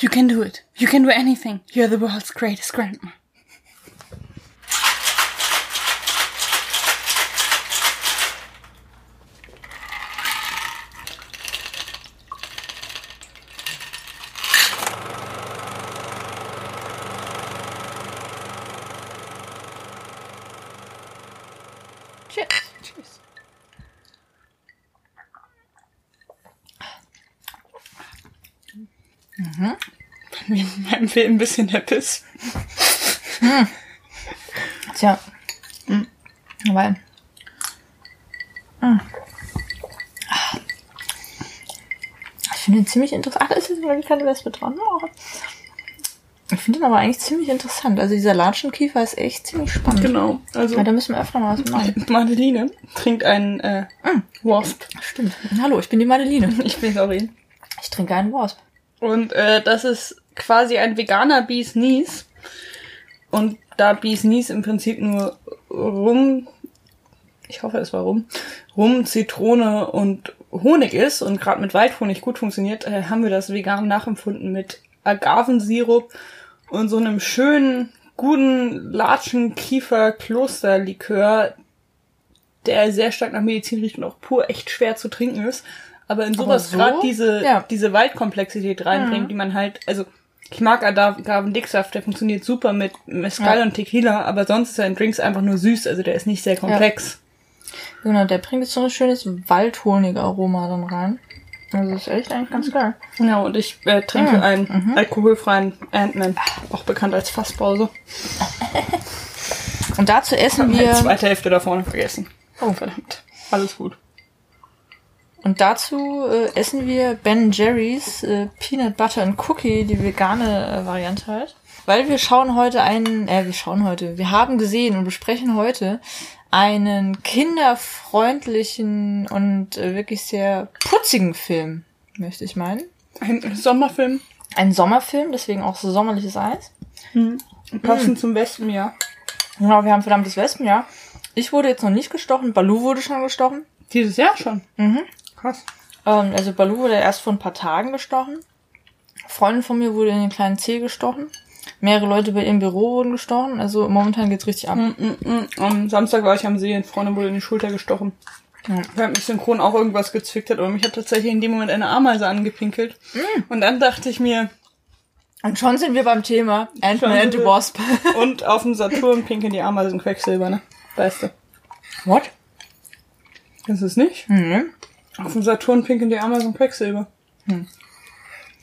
You can do it. You can do anything. You're the world's greatest grandma. Film ein bisschen der Piss. Tja. Hm. Weil. Hm. Ich finde ihn ziemlich interessant. Ach, da ist jetzt mal eine kleine Wespe dran. Oh. Ich finde ihn aber eigentlich ziemlich interessant. Also dieser Latschenkiefer ist echt ziemlich spannend. Genau. Also Ja, da müssen wir öfter mal was machen. Madeline trinkt einen äh, Wasp. Stimmt. Hallo, ich bin die Madeline. Ich bin Lauren. Ich trinke einen Wasp. Und äh, das ist quasi ein veganer Bees Knees. Und da Bees Knees im Prinzip nur Rum, ich hoffe es war Rum, Rum, Zitrone und Honig ist und gerade mit Waldhonig gut funktioniert, äh, haben wir das vegan nachempfunden mit Agavensirup und so einem schönen, guten Latschen-Kiefer-Klosterlikör, der sehr stark nach Medizin riecht und auch pur echt schwer zu trinken ist. Aber in sowas so? gerade diese, Ja. diese Waldkomplexität reinbringt, die man halt, also ich mag Agavendicksaft, der funktioniert super mit Mezcal Ja. und Tequila, aber sonst ist er in Drinks einfach nur süß, also der ist nicht sehr komplex. Genau, der bringt jetzt so ein schönes Waldhonig-Aroma dann rein. Also das ist echt eigentlich ganz geil. Ja, und ich äh, trinke Mm, einen alkoholfreien Ant-Man, auch bekannt als Fasspause. Und dazu essen Die wir... zweite Hälfte da vorne vergessen. Oh, verdammt. Alles gut. Und dazu äh, essen wir Ben Jerry's äh, Peanut Butter and Cookie, die vegane äh, Variante halt. Weil wir schauen heute einen, äh, wir schauen heute, wir haben gesehen und besprechen heute einen kinderfreundlichen und äh, wirklich sehr putzigen Film, möchte ich meinen. Ein Sommerfilm, Ein Sommerfilm, deswegen auch so sommerliches Eis. passend zum Wespenjahr. Genau, wir haben verdammtes Wespenjahr. Ich wurde jetzt noch nicht gestochen, Balu wurde schon gestochen. Dieses Jahr schon. Mhm. Krass. Ähm, also Balu wurde erst vor ein paar Tagen gestochen. Freundin von mir wurde in den kleinen Zeh gestochen. Mehrere Leute bei ihrem Büro wurden gestochen. Also momentan geht's richtig ab. Mm, mm, mm. Am Samstag war ich am See, eine Freundin wurde in die Schulter gestochen. Ja. Weil mich synchron auch irgendwas gezwickt hat, aber mich hat tatsächlich in dem Moment eine Ameise angepinkelt. Und dann dachte ich mir, Und schon sind wir beim Thema Ant-Man and the. Wasp. und auf dem Saturn pinkeln die Ameisen Quecksilber, ne? Weißt du. What? Das ist nicht? Mhm. Auf dem Saturn pinkeln die Ameisen Quecksilber.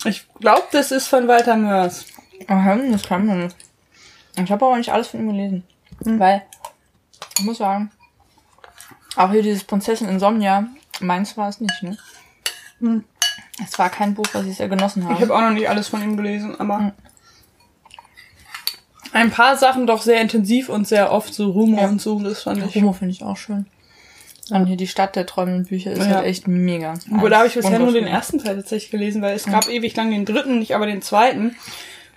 Ich glaube, das ist von Walter Mörs. Aha, das kann man nicht. Ich habe aber nicht alles von ihm gelesen. Weil, ich muss sagen, auch hier dieses Prinzessin Insomnia, meins war es nicht, ne? Hm. Es war kein Buch, was ich sehr genossen Ich habe. habe auch noch nicht alles von ihm gelesen, aber ein paar Sachen doch sehr intensiv und sehr oft so Rumor Ja. und so, das fand ich. Homo finde ich auch schön. Und hier die Stadt der träumenden Bücher ist Ja. halt echt mega. Wo da habe ich bisher nur den ersten Teil tatsächlich gelesen, weil es gab ewig lang den dritten, nicht aber den zweiten.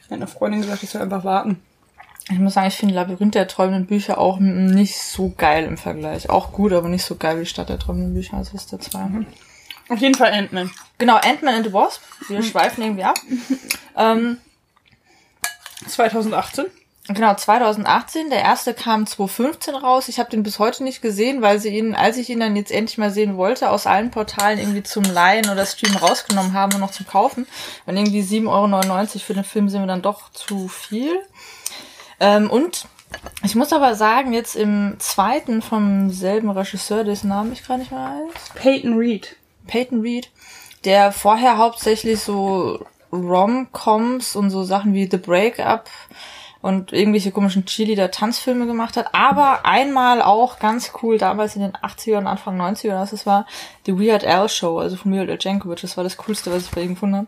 Meine Freundin gesagt, ich soll einfach warten. Ich muss sagen, ich finde Labyrinth der träumenden Bücher auch nicht so geil im Vergleich. Auch gut, aber nicht so geil wie Stadt der träumenden Bücher. Also ist der zwei. Auf jeden Fall Ant-Man. Genau, Ant-Man and the Wasp. Wir schweifen irgendwie ab. ähm, 2018. Genau, 2018. Der erste kam 2015 raus. Ich habe den bis heute nicht gesehen, weil sie ihn, als ich ihn dann jetzt endlich mal sehen wollte, aus allen Portalen irgendwie zum Leihen oder Streamen rausgenommen haben und noch zum Kaufen. Und irgendwie 7,99 Euro für den Film sind mir dann doch zu viel. Ähm, und ich muss aber sagen, jetzt im zweiten vom selben Regisseur, dessen Namen ich gerade nicht mehr weiß, Peyton Reed. Peyton Reed, der vorher hauptsächlich so Rom-Coms und so Sachen wie The Breakup und irgendwelche komischen Cheerleader-Tanzfilme gemacht hat, aber einmal auch ganz cool damals in den 80ern, Anfang 90er, was es war, The Weird Al Show, also von Weird Al Jankovic, das war das Coolste, was ich bei ihm gefunden habe.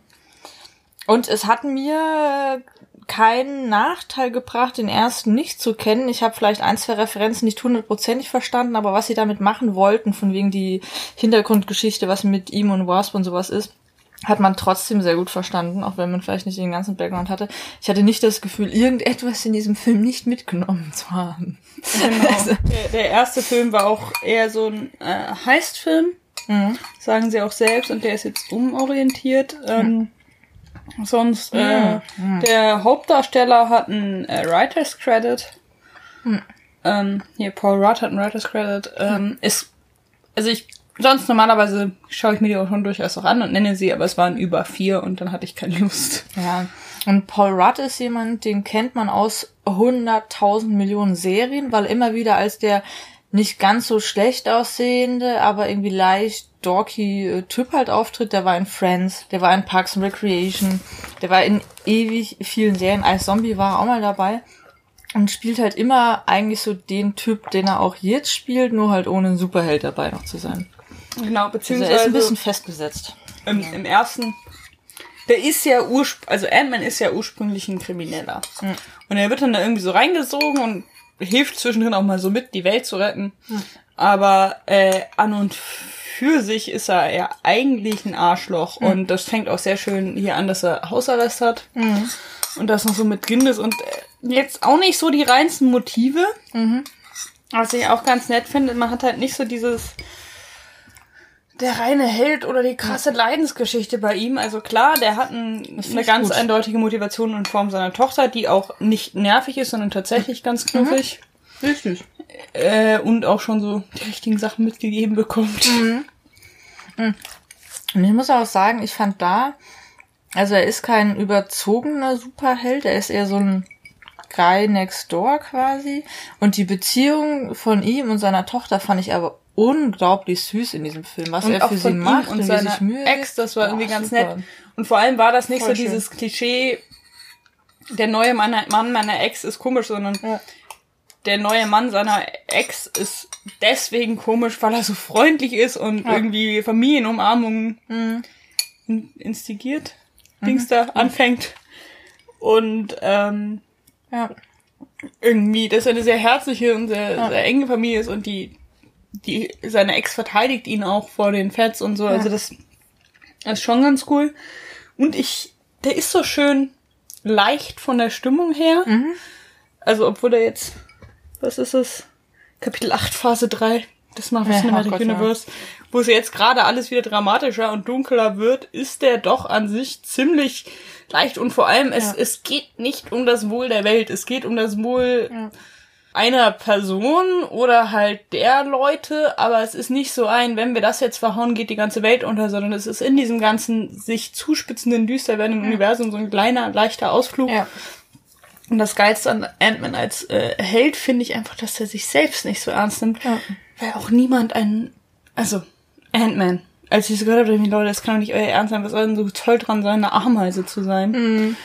Und es hat mir keinen Nachteil gebracht, den ersten nicht zu kennen. Ich habe vielleicht ein, zwei Referenzen nicht hundertprozentig verstanden, aber was sie damit machen wollten, von wegen die Hintergrundgeschichte, was mit ihm und Wasp und sowas ist, hat man trotzdem sehr gut verstanden, auch wenn man vielleicht nicht den ganzen Background hatte. Ich hatte nicht das Gefühl, irgendetwas in diesem Film nicht mitgenommen zu haben. Genau. Der, der erste Film war auch eher so ein äh, Heist-Film, Mhm. sagen sie auch selbst, und der ist jetzt umorientiert. Ähm, Sonst, äh, der Hauptdarsteller hat einen äh, Writer's Credit. Ähm, hier, Paul Rudd hat einen Writer's Credit. Ähm, ist, also ich, sonst normalerweise schaue ich mir die auch schon durchaus auch an und nenne sie, aber es waren über vier und dann hatte ich keine Lust. Ja. Und Paul Rudd ist jemand, den kennt man aus 100.000 Millionen Serien, weil immer wieder als der nicht ganz so schlecht aussehende, aber irgendwie leicht dorky äh, Typ halt auftritt. Der war in Friends, der war in Parks and Recreation, der war in ewig vielen Serien. Als Zombie war auch mal dabei und spielt halt immer eigentlich so den Typ, den er auch jetzt spielt, nur halt ohne Superheld dabei noch zu sein. Genau, Also beziehungsweise er ist ein bisschen festgesetzt. im, im ersten, der ist ja ursprünglich, also Ant-Man ist ja ursprünglich ein Krimineller. Und er wird dann da irgendwie so reingesogen und hilft zwischendrin auch mal so mit, die Welt zu retten. Aber äh, an und für sich ist er ja eigentlich ein Arschloch. Und das fängt auch sehr schön hier an, dass er Hausarrest hat. Und das noch so mit drin ist. Und äh, jetzt auch nicht so die reinsten Motive. Was ich auch ganz nett finde, man hat halt nicht so dieses der reine Held oder die krasse Leidensgeschichte bei ihm. Also klar, der hat ein, eine ganz gut. eindeutige Motivation in Form seiner Tochter, die auch nicht nervig ist, sondern tatsächlich ganz knuffig. Richtig. Äh, und auch schon so die richtigen Sachen mitgegeben bekommt. Und ich muss auch sagen, ich fand da, also er ist kein überzogener Superheld, er ist eher so ein Guy next door quasi. Und die Beziehung von ihm und seiner Tochter fand ich aber unglaublich süß in diesem Film, was Und er auch für sie macht und wie seiner sich Mühe Ex, das war irgendwie ganz super. nett. Und vor allem war das nicht Voll so schön. dieses Klischee, der neue Mann, Mann meiner Ex ist komisch, sondern Ja. der neue Mann seiner Ex ist deswegen komisch, weil er so freundlich ist und irgendwie Familienumarmungen in- instigiert, Dings da anfängt. Und ähm, Ja. irgendwie, dass er eine sehr herzliche und sehr, sehr enge Familie ist und die, die, seine Ex verteidigt ihn auch vor den Feds und so. Also das ist schon ganz cool. Und ich, der ist so schön leicht von der Stimmung her. Also, obwohl er jetzt, was ist es? Kapitel 8, Phase 3 des Marvel Ja, Cinematic oh Gott, ja. Universe, wo es jetzt gerade alles wieder dramatischer und dunkler wird, ist der doch an sich ziemlich leicht und vor allem, es, Ja. es geht nicht um das Wohl der Welt, es geht um das Wohl einer Person oder halt der Leute, aber es ist nicht so ein, wenn wir das jetzt verhauen, geht die ganze Welt unter, sondern es ist in diesem ganzen sich zuspitzenden, düster werdenden Universum so ein kleiner, leichter Ausflug. Ja. Und das Geilste an Ant-Man als äh, Held finde ich einfach, dass er sich selbst nicht so ernst nimmt, Ja. weil auch niemand einen, also Ant-Man, als ich so gehört habe, dachte ich mir, Leute, das kann doch nicht euer Ernst sein, was soll denn so toll dran sein, eine Ameise zu sein?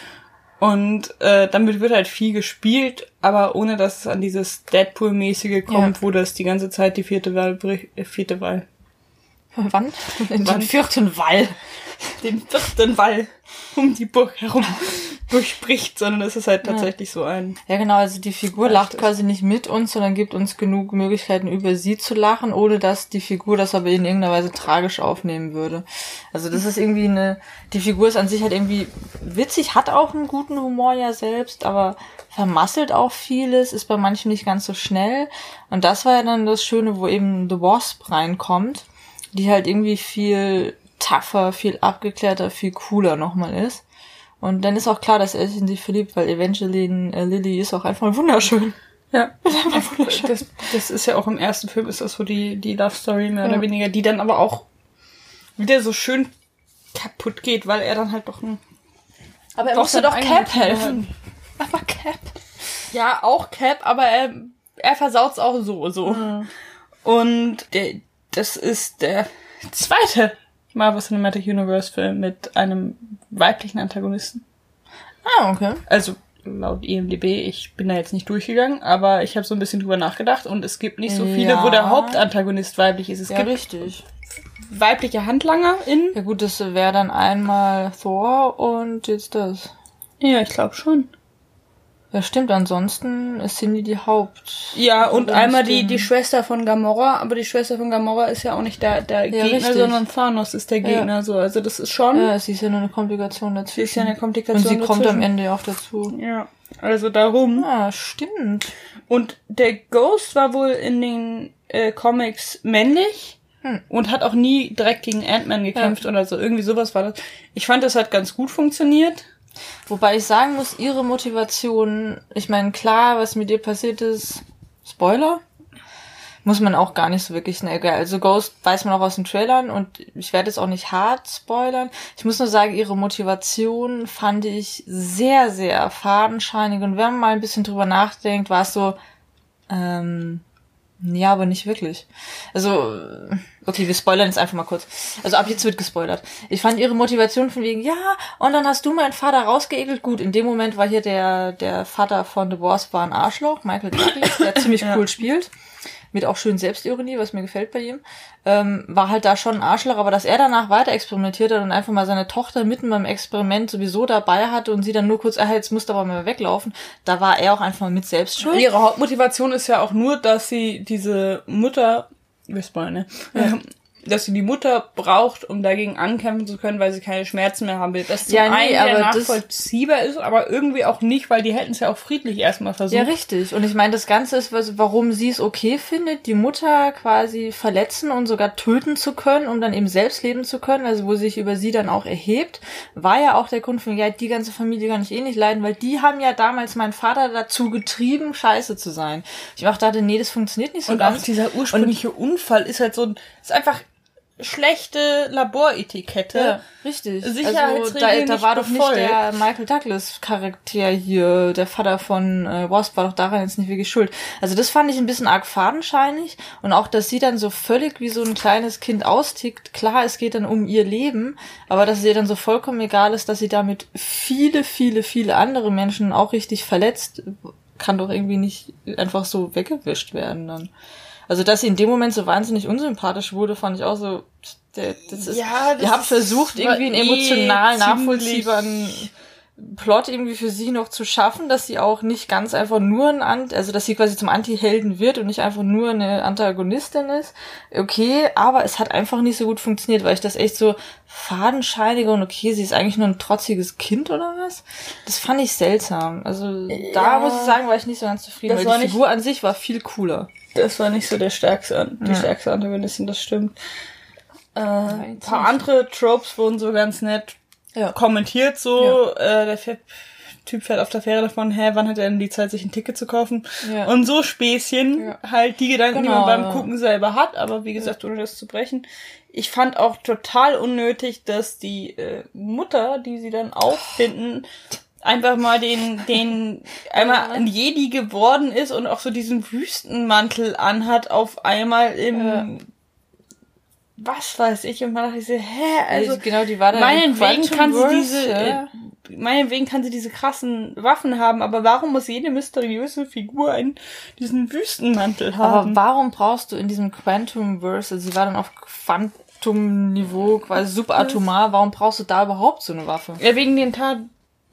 Und äh, damit wird halt viel gespielt, aber ohne dass es an dieses Deadpool-mäßige kommt, Ja. wo das die ganze Zeit die vierte Wahl, brich- äh, vierte Wahl, Wann? In Wann? den vierten Wall. den vierten Wall um die Burg herum durchbricht, sondern es ist halt tatsächlich so ein Ja, genau, also die Figur lacht quasi nicht mit uns, sondern gibt uns genug Möglichkeiten, über sie zu lachen, ohne dass die Figur das aber in irgendeiner Weise tragisch aufnehmen würde. Also das ist irgendwie eine, die Figur ist an sich halt irgendwie witzig, hat auch einen guten Humor ja selbst, aber vermasselt auch vieles, ist bei manchen nicht ganz so schnell. Und das war ja dann das Schöne, wo eben The Wasp reinkommt, die halt irgendwie viel tougher, viel abgeklärter, viel cooler nochmal ist. Und dann ist auch klar, dass er sich in sie verliebt, weil Evangeline äh, Lilly ist auch einfach wunderschön. Ja, das, das ist ja auch im ersten Film ist das so die, die Love Story mehr oder weniger, die dann aber auch wieder so schön kaputt geht, weil er dann halt doch ein Aber er Doch, musste doch Cap helfen. Aber Cap. Ja, auch Cap, aber er, er versaut's auch so, so. Und der, das ist der zweite Marvel Cinematic Universe Film mit einem weiblichen Antagonisten. Ah, okay. Also laut IMDb, ich bin da jetzt nicht durchgegangen, aber ich habe so ein bisschen drüber nachgedacht und es gibt nicht so viele, Ja. wo der Hauptantagonist weiblich ist. Es Ja, gibt richtig. weibliche Handlanger in. Ja gut, das wäre dann einmal Thor und jetzt das. Ja, ich glaube schon. Ja, stimmt. Ansonsten ist Cindy die Haupt. Ja, und einmal die, die Schwester von Gamora, aber die Schwester von Gamora ist ja auch nicht der, der Ja, Gegner, richtig. sondern Thanos ist der Gegner, so. Also das ist schon, Ja, sie ist ja nur eine Komplikation dazwischen. sie ist ja eine Komplikation. Und sie kommt am dazwischen. Ende ja auch dazu. Ja, also darum. Ah, stimmt. Und der Ghost war wohl in den äh, Comics männlich Und hat auch nie direkt gegen Ant-Man gekämpft oder so. Irgendwie sowas war das. Ich fand, das hat ganz gut funktioniert. Wobei ich sagen muss, ihre Motivation, ich meine, klar, was mit ihr passiert ist, Spoiler, muss man auch gar nicht so wirklich schnell. Also Ghost weiß man auch aus den Trailern und ich werde es auch nicht hart spoilern. Ich muss nur sagen, ihre Motivation fand ich sehr, sehr fadenscheinig und wenn man mal ein bisschen drüber nachdenkt, war es so, ähm, ja, aber nicht wirklich. Also, okay, wir spoilern jetzt einfach mal kurz. Also ab jetzt wird gespoilert. Ich fand ihre Motivation von wegen, ja, und dann hast du meinen Vater rausgeekelt. Gut, in dem Moment war hier der, der Vater von The Wars war ein Arschloch, Michael Douglas, der ziemlich cool spielt mit auch schön Selbstironie, was mir gefällt bei ihm, ähm, war halt da schon ein Arschloch, aber dass er danach weiter experimentiert hat und einfach mal seine Tochter mitten beim Experiment sowieso dabei hatte und sie dann nur kurz, ah, jetzt musst du aber mal weglaufen, da war er auch einfach mal mit Selbstschuld. Ihre Hauptmotivation ist ja auch nur, dass sie diese Mutter, wir spoilern, ne? Ja dass sie die Mutter braucht, um dagegen ankämpfen zu können, weil sie keine Schmerzen mehr haben will. Das zum ja, nee, einen aber nachvollziehbar ist, aber irgendwie auch nicht, weil die hätten es ja auch friedlich erstmal versucht. Ja, richtig. Und ich meine, das Ganze ist, warum sie es okay findet, die Mutter quasi verletzen und sogar töten zu können, um dann eben selbst leben zu können, also wo sich über sie dann auch erhebt, war ja auch der Grund von, ja, die ganze Familie kann ich eh nicht leiden, weil die haben ja damals meinen Vater dazu getrieben, scheiße zu sein. Ich auch dachte, nee, das funktioniert nicht so und ganz. Und auch dieser ursprüngliche und, Unfall ist halt so ein, ist einfach schlechte Laboretikette. Ja, richtig. Also da, da war doch nicht der Michael Douglas Charakter hier, der Vater von äh, Wasp war doch daran jetzt nicht wirklich schuld. Also das fand ich ein bisschen arg fadenscheinig und auch, dass sie dann so völlig wie so ein kleines Kind austickt. Klar, es geht dann um ihr Leben, aber dass es ihr dann so vollkommen egal ist, dass sie damit viele, viele, viele andere Menschen auch richtig verletzt, kann doch irgendwie nicht einfach so weggewischt werden dann. Also, dass sie in dem Moment so wahnsinnig unsympathisch wurde, fand ich auch so, das ist, ja, das ihr habt versucht, irgendwie einen emotional eh nachvollziehbaren Plot irgendwie für sie noch zu schaffen, dass sie auch nicht ganz einfach nur ein Ant, also dass sie quasi zum Anti-Helden wird und nicht einfach nur eine Antagonistin ist. Okay, aber es hat einfach nicht so gut funktioniert, weil ich das echt so fadenscheinige und okay, sie ist eigentlich nur ein trotziges Kind oder was? Das fand ich seltsam. Also da ja, muss ich sagen, war ich nicht so ganz zufrieden, weil die Figur an sich war viel cooler. Das war nicht so der stärkste, die ja. stärkste Antagonistin, das stimmt. Äh, ein paar andere Tropes wurden so ganz nett ja. kommentiert, so, ja. äh, der Typ fährt auf der Fähre davon, hä, wann hat er denn die Zeit, sich ein Ticket zu kaufen? Ja. Und so Späßchen, halt die Gedanken, genau, die man beim Gucken selber hat, aber wie gesagt, ohne das zu brechen. Ich fand auch total unnötig, dass die äh, Mutter, die sie dann auffinden, einfach mal den, den, einmal ein Jedi geworden ist und auch so diesen Wüstenmantel anhat auf einmal im, ja. was weiß ich, und man dachte ich so, hä, also, genau, die war da meinetwegen kann sie diese, ja. äh, meinetwegen kann sie diese krassen Waffen haben, aber warum muss jede mysteriöse Figur einen, diesen Wüstenmantel haben? Aber warum brauchst du in diesem Quantum-Verse, also sie war dann auf Quantum-Niveau quasi subatomar, warum brauchst du da überhaupt so eine Waffe? Ja, wegen den Tat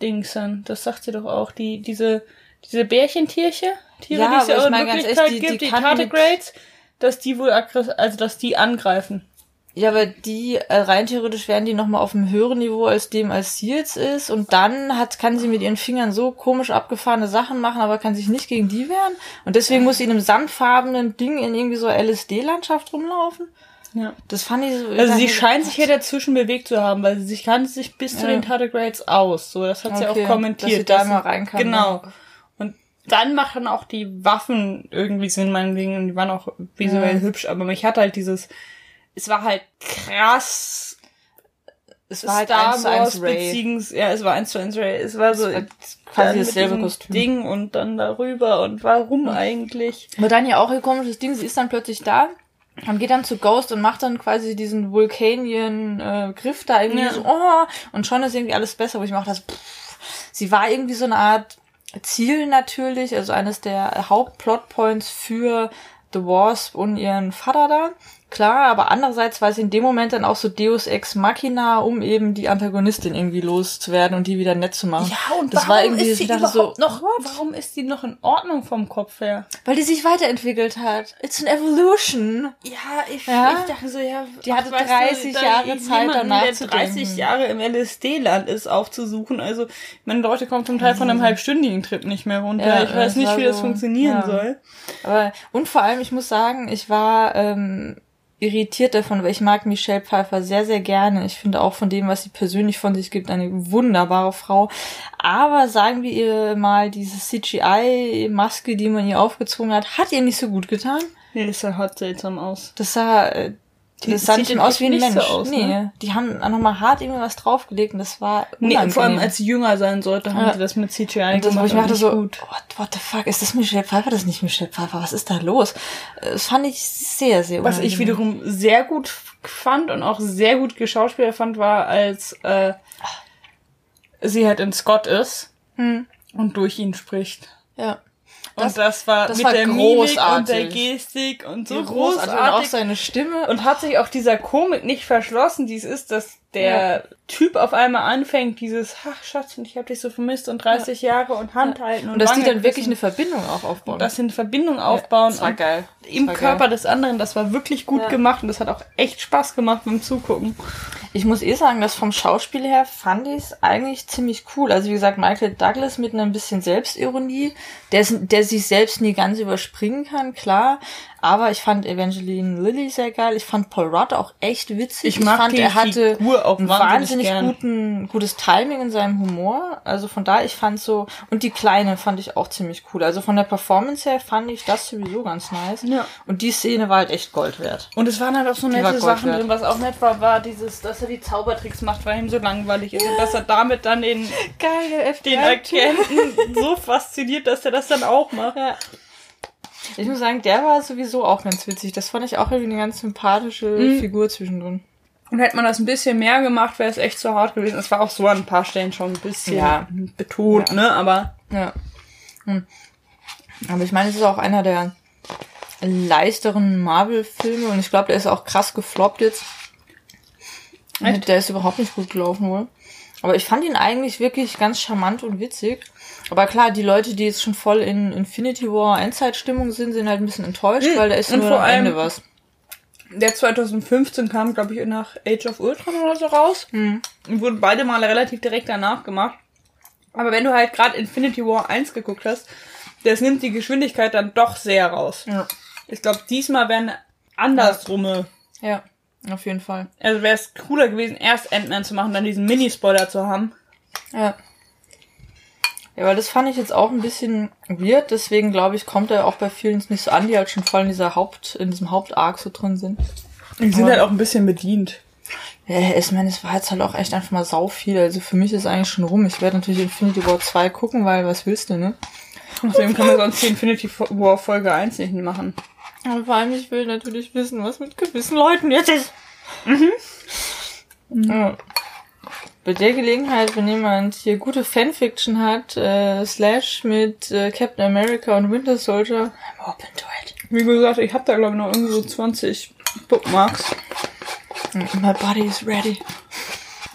Dingsern. Das sagt sie doch auch. Die, diese, diese Bärchentierche, Tiere, ja, die es ja auch in Wirklichkeit ehrlich, die, gibt, die, die Tardigrades, dass die wohl aggressiv, also dass die angreifen. Ja, aber die, äh, rein theoretisch wären die nochmal auf einem höheren Niveau als dem, als sie jetzt ist. Und dann hat, kann sie mit ihren Fingern so komisch abgefahrene Sachen machen, aber kann sich nicht gegen die wehren. Und deswegen muss sie in einem sandfarbenen Ding in irgendwie so LSD-Landschaft rumlaufen. Ja. Das fand ich so. Also sie scheint sich hier dazwischen bewegt zu haben, weil sie sich kannte sich bis ja. zu den Tardigrades aus. So, das hat okay. sie auch kommentiert. Dass sie da mal rein kann. Genau. Ja. Und dann machen auch die Waffen irgendwie Sinn, meinetwegen, und die waren auch visuell ja. hübsch, aber mich hat halt dieses, es war halt krass. Es war halt Star Wars 1 Beziehungs, ja, es war eins zu eins Ray. Es war so es war quasi dasselbe Kostüm. Ding und dann darüber und warum eigentlich? Aber dann ja auch ein komisches Ding, sie ist dann plötzlich da und geht dann zu Ghost und macht dann quasi diesen Vulkanien äh, Griff da irgendwie ja. so, oh, und schon ist irgendwie alles besser, wo ich mir auch das, pff, sie war irgendwie so eine Art Ziel natürlich, also eines der Hauptplotpoints für The Wasp und ihren Vater da klar, aber andererseits war es in dem Moment dann auch so Deus Ex Machina, um eben die Antagonistin irgendwie loszuwerden und die wieder nett zu machen. Ja, und das war irgendwie ist sie überhaupt so, noch, warum ist die noch in Ordnung vom Kopf her? Weil die sich weiterentwickelt hat. It's an evolution. Ja, ich, ja? ich dachte so, ja, die hatte 30 du, Jahre Zeit danach zu 30 Jahre im LSD-Land ist aufzusuchen. Also, meine Leute kommen zum Teil von einem halbstündigen Trip nicht mehr runter. Ja, ich weiß nicht, wie so, das funktionieren ja. soll. Aber, und vor allem, ich muss sagen, ich war, ähm, irritiert davon, weil ich mag Michelle Pfeiffer sehr, sehr gerne. Ich finde auch von dem, was sie persönlich von sich gibt, eine wunderbare Frau. Aber sagen wir ihr mal, diese CGI-Maske, die man ihr aufgezogen hat, hat ihr nicht so gut getan. Nee, das sah hart seltsam aus. Das sah, äh, das sah nicht mehr aus wie ein nicht so Mensch. aus, nee, ne? die haben nochmal hart irgendwie was draufgelegt und das war Nee, unangenehm. vor allem als sie jünger sein sollte, haben Ja. sie das mit CGI Und das, wo gemacht. ich mir dachte so, gut. what, what the fuck, ist das Michelle Pfeiffer? Das ist nicht Michelle Pfeiffer. Was ist da los? Das fand ich sehr, sehr Was ich unangenehm. wiederum sehr gut fand und auch sehr gut geschauspieler fand, war, als äh, sie halt in Scott ist Hm. und durch ihn spricht. Ja. Und Das- war das mit war der Mimik und großartig. der Gestik und so So großartig. Und auch großartig. seine Stimme. Und hat sich auch dieser Komik nicht verschlossen, die es ist, dass der Typ auf einmal anfängt, dieses, ach Schatzchen, ich hab dich so vermisst und 30 Jahre und Hand halten und, und dass die Wange dann wirklich eine. Verbindung auch aufbauen. dass sie eine Verbindung aufbauen das war und geil. Das im war Körper geil. des anderen, das war wirklich gut Ja. gemacht und das hat auch echt Spaß gemacht beim Zugucken. Ich muss eh sagen, dass vom Schauspiel her fand ich es eigentlich ziemlich cool. Also wie gesagt, Michael Douglas mit einer bisschen Selbstironie, der, der sich selbst nie ganz überspringen kann, klar. Aber ich fand Evangeline Lilly sehr geil. Ich fand Paul Rudd auch echt witzig. Ich mag fand, die er hatte Figur auch ein wahnsinnig gern. guten, gutes Timing in seinem Humor. Also von da, ich fand so, und die Kleine fand ich auch ziemlich cool. Also von der Performance her fand ich das sowieso ganz nice. Ja. Und die Szene war halt echt Gold wert. Und es waren halt auch so nette Sachen drin. Was auch nett war, war dieses, dass er die Zaubertricks macht, weil ihm so langweilig ist. Und dass er damit dann den, Geil, den Agenten so fasziniert, dass er das dann auch macht. Ja. Ich muss sagen, der war sowieso auch ganz witzig. Das fand ich auch irgendwie eine ganz sympathische Mhm. Figur zwischendrin. Und hätte man das ein bisschen mehr gemacht, wäre es echt so hart gewesen. Es war auch so an ein paar Stellen schon ein bisschen Ja. betont, Ja. ne? Aber Ja. Hm. Aber ich meine, es ist auch einer der leichteren Marvel-Filme und ich glaube, der ist auch krass gefloppt jetzt. Echt? Der ist überhaupt nicht gut gelaufen wohl. Aber ich fand ihn eigentlich wirklich ganz charmant und witzig. Aber klar, die Leute, die jetzt schon voll in Infinity War Endzeitstimmung sind, sind halt ein bisschen enttäuscht, Mhm. weil da ist Und nur vor am Ende was. der 2015 kam, glaube ich, nach Age of Ultron oder so raus. Hm. Und wurden beide Male relativ direkt danach gemacht. Aber wenn du halt gerade Infinity War 1 geguckt hast, das nimmt die Geschwindigkeit dann doch sehr raus. Ja. Ich glaube, diesmal wären andersrumme. Ja, auf jeden Fall. Also wäre es cooler gewesen, erst Ant-Man zu machen, dann diesen Mini-Spoiler zu haben. Ja. Ja, weil das fand ich jetzt auch ein bisschen weird, deswegen glaube ich, kommt er auch bei vielen nicht so an, die halt schon voll in dieser Haupt, in diesem Hauptarg so drin sind. Die sind Aber- halt auch ein bisschen bedient. Ja, ich meine, es war jetzt halt auch echt einfach mal sau viel. Also für mich ist eigentlich schon rum. Ich werde natürlich Infinity War 2 gucken, weil was willst du, ne? Deswegen können wir sonst die Infinity War Folge 1 nicht machen. Aber vor allem, ich will natürlich wissen, was mit gewissen Leuten jetzt ist. Mhm. Ja. Bei der Gelegenheit, wenn jemand hier gute Fanfiction hat, äh, Slash mit äh, Captain America und Winter Soldier, I'm open to it. Wie gesagt, ich habe da glaube ich noch irgendwie so 20 Bookmarks. My body is ready.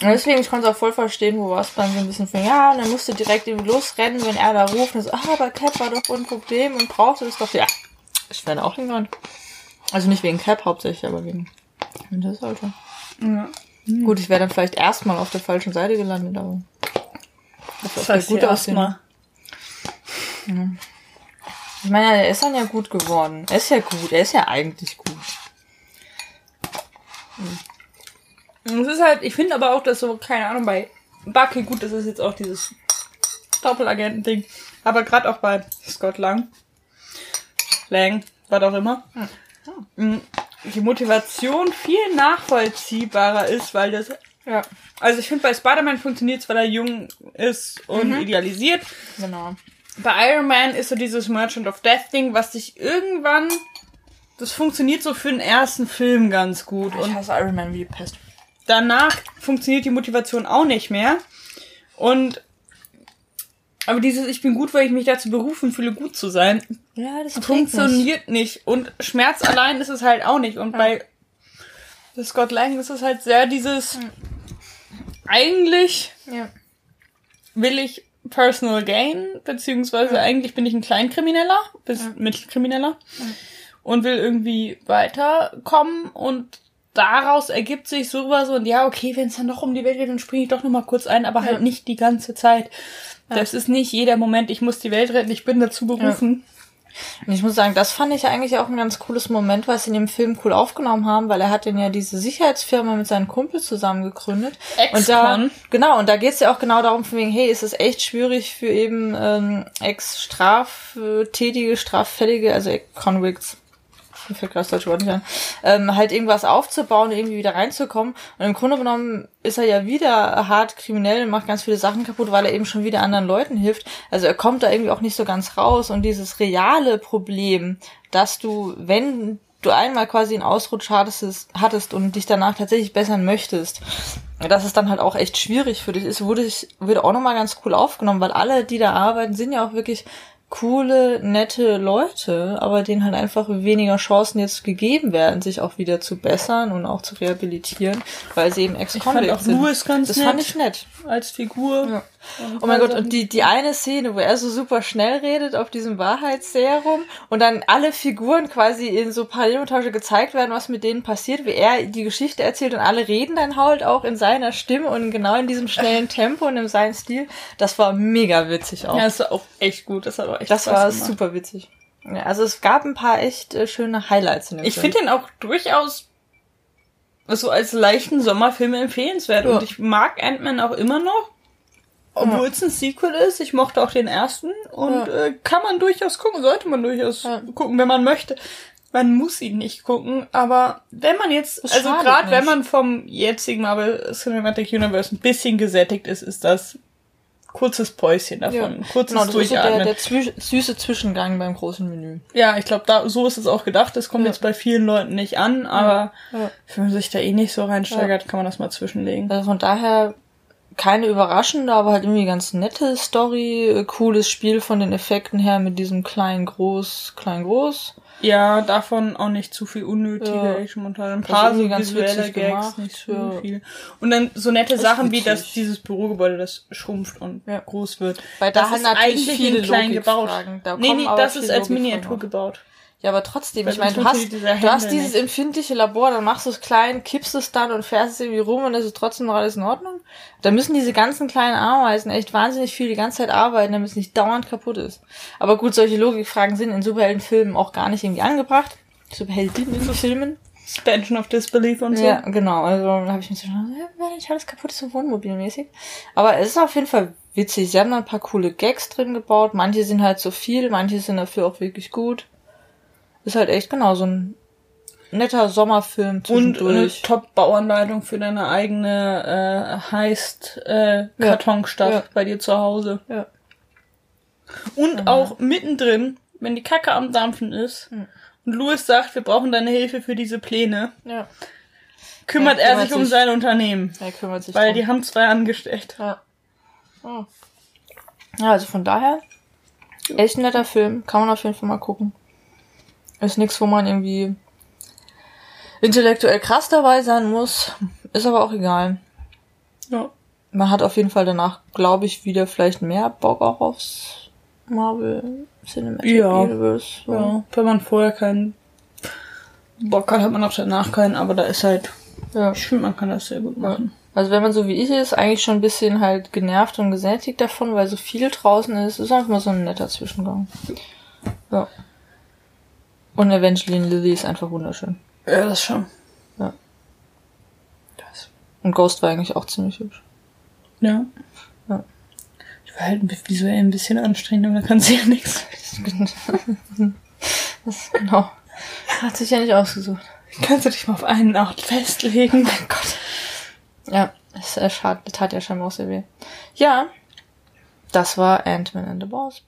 Und deswegen, ich konnte es auch voll verstehen, wo war es dann so ein bisschen von, ja, und dann musste direkt irgendwie losrennen, wenn er da ruft und so, ah, aber Cap war doch ein Problem und brauchte das doch. Ja, ich werde auch hingerannt. Also nicht wegen Cap hauptsächlich, aber wegen Winter Soldier. Ja. Gut, ich wäre dann vielleicht erstmal auf der falschen Seite gelandet, aber. Das heißt, gut erstmal. Ich meine, er ist dann ja gut geworden. Er ist ja gut, er ist ja eigentlich gut. Und es ist halt, ich finde aber auch, dass so, keine Ahnung, bei Bucky, gut, das ist jetzt auch dieses Doppelagenten-Ding, aber gerade auch bei Scott Lang, Lang, was auch immer, mh, die Motivation viel nachvollziehbarer ist, weil das, Ja. also ich finde, bei Spider-Man funktioniert es, weil er jung ist und idealisiert. Genau. Bei Iron Man ist so dieses Merchant of Death Ding, was sich irgendwann, das funktioniert so für den ersten Film ganz gut Ich und hasse Iron Man wie Pest. danach funktioniert die Motivation auch nicht mehr. Und aber dieses Ich bin gut, weil ich mich dazu berufen fühle, gut zu sein, Ja, das funktioniert nicht. Und Schmerz allein ist es halt auch nicht. Und bei Scott Lang ist es halt sehr dieses eigentlich Ja. will ich Personal Gain, beziehungsweise eigentlich bin ich ein Kleinkrimineller, bis Mittelkrimineller und will irgendwie weiterkommen und daraus ergibt sich sowas und ja, okay, wenn es dann doch um die Welt geht, dann springe ich doch nochmal kurz ein, aber halt nicht die ganze Zeit. Das ist nicht jeder Moment, ich muss die Welt retten, ich bin dazu berufen. Und ich muss sagen, das fand ich eigentlich auch ein ganz cooles Moment, was sie in dem Film cool aufgenommen haben, weil er hat den ja diese Sicherheitsfirma mit seinen Kumpel zusammen gegründet. Und da, genau, und da geht's ja auch genau darum, von wegen, hey, ist es echt schwierig für eben ähm, ex-straftätige, straffällige, also Convicts, mir fällt gerade das deutsche Wort nicht an, ähm, halt irgendwas aufzubauen, irgendwie wieder reinzukommen. Und im Grunde genommen ist er ja wieder hart kriminell und macht ganz viele Sachen kaputt, weil er eben schon wieder anderen Leuten hilft. Also er kommt da irgendwie auch nicht so ganz raus. Und dieses reale Problem, dass du, wenn du einmal quasi einen Ausrutsch hattest, hattest und dich danach tatsächlich bessern möchtest, dass es dann halt auch echt schwierig für dich ist, wurde, ich, wurde auch nochmal ganz cool aufgenommen, weil alle, die da arbeiten, sind ja auch wirklich coole, nette Leute, aber denen halt einfach weniger Chancen jetzt gegeben werden, sich auch wieder zu bessern und auch zu rehabilitieren, weil sie eben ex Ich fand auch sind. Louis ganz das nett. fand ich nett. Als Figur. Ja. Oh mein Gott, und die, die eine Szene, wo er so super schnell redet auf diesem Wahrheitsserum und dann alle Figuren quasi in so Parallelmontage gezeigt werden, was mit denen passiert, wie er die Geschichte erzählt und alle reden dann halt auch in seiner Stimme und genau in diesem schnellen Tempo und in seinem Stil. Das war mega witzig auch. Ja, das war auch echt gut. Das hat auch echt das Spaß war gemacht. super witzig. Ja, also es gab ein paar echt äh, schöne Highlights in dem Ich finde den auch durchaus so als leichten Sommerfilm empfehlenswert. Ja. Und ich mag Ant-Man auch immer noch. Obwohl es ein Sequel ist. Ich mochte auch den ersten. Und Ja. äh, kann man durchaus gucken. Sollte man durchaus Ja. gucken, wenn man möchte. Man muss ihn nicht gucken, aber wenn man jetzt, Das also gerade wenn man vom jetzigen Marvel Cinematic Universe ein bisschen gesättigt ist, ist das kurzes Päuschen davon, kurzes genau, das ist so der, Durchatmen. der süße Zwischengang beim großen Menü. Ja, ich glaube, da so ist es auch gedacht. Das kommt Ja. jetzt bei vielen Leuten nicht an, aber Ja. wenn man sich da eh nicht so reinsteigert, kann man das mal zwischenlegen. Also von daher keine überraschende, aber halt irgendwie ganz nette Story, äh, cooles Spiel von den Effekten her mit diesem klein groß, klein groß. Ja, davon auch nicht zu viel unnötige Ja. Action-Montage. Ein Das paar so ganz visuelle Gags, gemacht, nicht zu ja. viel. Und dann so nette Sachen wie, dass dieses Bürogebäude, das schrumpft und Ja. groß wird. Weil da das halt ist natürlich eigentlich viele in klein gebaut. Logikfragen. Da nee, nee, das ist als Miniatur gebaut. Ja, aber trotzdem, ich meine, du hast, du hast dieses nicht. empfindliche Labor, dann machst du es klein, kippst es dann und fährst es irgendwie rum und es ist trotzdem noch alles in Ordnung. Da müssen diese ganzen kleinen Ameisen echt wahnsinnig viel die ganze Zeit arbeiten, damit es nicht dauernd kaputt ist. Aber gut, solche Logikfragen sind in Superheldenfilmen auch gar nicht irgendwie angebracht. Superheldinnenfilmen. Suspension of Disbelief und so. Ja, genau. Also da habe ich mir so gedacht, wenn nicht alles kaputt ist, so wohnmobilmäßig. Aber es ist auf jeden Fall witzig. Sie haben da ein paar coole Gags drin gebaut. Manche sind halt zu viel, manche sind dafür auch wirklich gut. Ist halt echt genau so ein netter Sommerfilm Und eine zwischendurch. Top-Bauanleitung für deine eigene äh, heißt äh, Kartonstadt Ja. bei dir zu Hause. Ja. Und auch mittendrin, wenn die Kacke am Dampfen ist Hm. und Louis sagt, wir brauchen deine Hilfe für diese Pläne, ja. kümmert er kümmert sich um sein Unternehmen. Er kümmert sich Weil drum. die haben zwei angestellt. Ja. Oh. Ja, also von daher, echt ein netter Film. Kann man auf jeden Fall mal gucken. Ist nichts, wo man irgendwie intellektuell krass dabei sein muss. Ist aber auch egal. Ja. Man hat auf jeden Fall danach, glaube ich, wieder vielleicht mehr Bock auch aufs Marvel Cinematic Ja. Universe. So. ja. Wenn man vorher keinen Bock hat, hat man auch danach keinen, aber da ist halt, ja. ich finde, man kann das sehr gut machen. Also wenn man so wie ich ist, eigentlich schon ein bisschen halt genervt und gesättigt davon, weil so viel draußen ist, ist einfach mal so ein netter Zwischengang. Ja. Und Evangeline Lilly ist einfach wunderschön. Ja, das schon. Und Ghost war eigentlich auch ziemlich hübsch. Ja. Ja. Ich war halt visuell ein bisschen anstrengend, aber da kann sie ja nichts. Das, genau. Hat sich ja nicht ausgesucht. Kannst du dich mal auf einen Ort festlegen? Mein Gott. Ja, es äh, tat ja scheinbar auch sehr weh. Ja, das war Ant-Man and the Wasp.